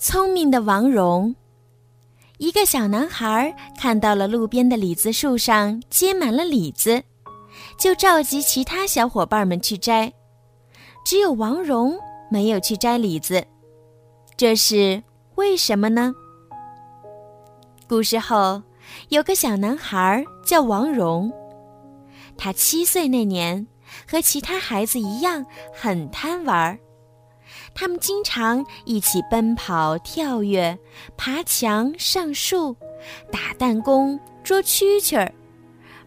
聪明的王戎。一个小男孩看到了路边的李子树上结满了李子，就召集其他小伙伴们去摘。只有王戎没有去摘李子，这是为什么呢？故事后，有个小男孩叫王戎，他七岁那年和其他孩子一样很贪玩儿。他们经常一起奔跑、跳跃、爬墙、上树、打弹弓、捉蛐蛐儿，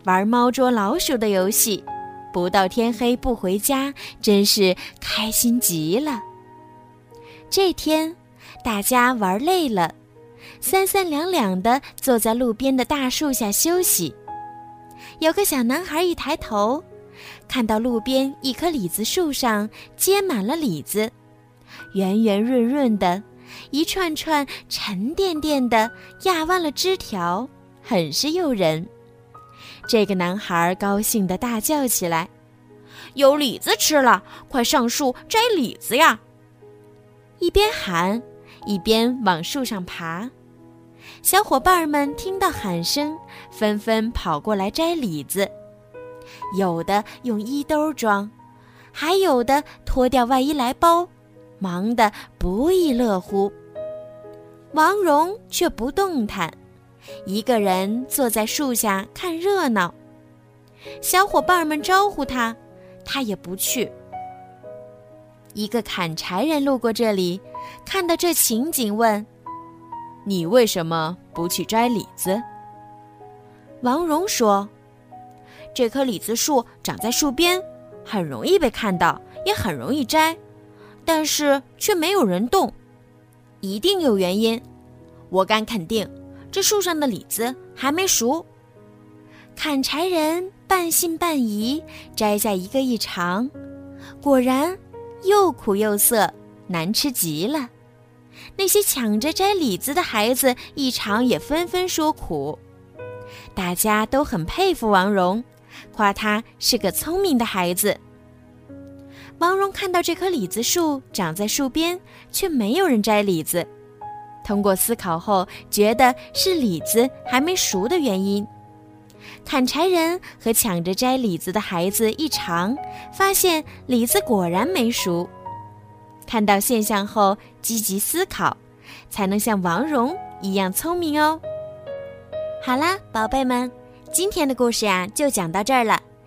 玩猫捉老鼠的游戏，不到天黑不回家，真是开心极了。这天，大家玩累了，三三两两的坐在路边的大树下休息。有个小男孩一抬头，看到路边一棵李子树上结满了李子。圆圆润润的，一串串沉甸甸的压弯了枝条，很是诱人。这个男孩高兴地大叫起来：“有李子吃了！快上树摘李子呀！”一边喊，一边往树上爬。小伙伴们听到喊声，纷纷跑过来摘李子，有的用衣兜装，还有的脱掉外衣来包。忙得不亦乐乎。王戎却不动弹，一个人坐在树下看热闹。小伙伴们招呼他，他也不去。一个砍柴人路过这里，看到这情景，问：“你为什么不去摘李子？”王戎说：“这棵李子树长在树边，很容易被看到，也很容易摘。”但是却没有人动，一定有原因。我敢肯定，这树上的李子还没熟。砍柴人半信半疑，摘下一个一尝，果然又苦又涩，难吃极了。那些抢着摘李子的孩子一尝也纷纷说苦。大家都很佩服王蓉，夸他是个聪明的孩子。王蓉看到这棵李子树长在树边，却没有人摘李子。通过思考后，觉得是李子还没熟的原因。砍柴人和抢着摘李子的孩子一尝，发现李子果然没熟。看到现象后，积极思考，才能像王蓉一样聪明哦。好啦，宝贝们，今天的故事呀，就讲到这儿了。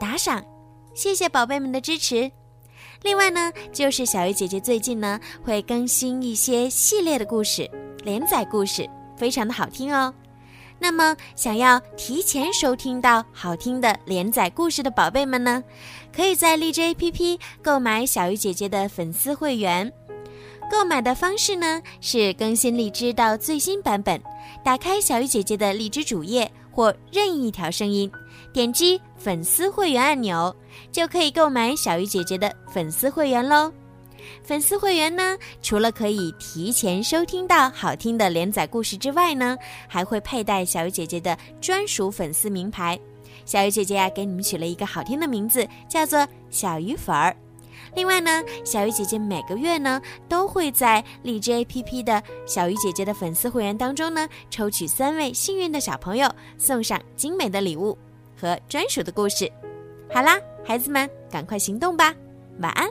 打赏，谢谢宝贝们的支持。另外呢，就是小鱼姐姐最近呢会更新一些系列的故事，连载故事，非常的好听哦。那么，想要提前收听到好听的连载故事的宝贝们呢，可以在荔枝 APP 购买小鱼姐姐的粉丝会员。购买的方式呢是更新荔枝到最新版本，打开小鱼姐姐的荔枝主页或任意一条声音。点击粉丝会员按钮，就可以购买小鱼姐姐的粉丝会员喽。粉丝会员呢，除了可以提前收听到好听的连载故事之外呢，还会佩戴小鱼姐姐的专属粉丝名牌。小鱼姐姐呀，给你们取了一个好听的名字，叫做小鱼粉儿。另外呢，小鱼姐姐每个月呢，都会在荔枝 APP 的小鱼姐姐的粉丝会员当中呢，抽取三位幸运的小朋友，送上精美的礼物。和专属的故事，好啦，孩子们，赶快行动吧，晚安。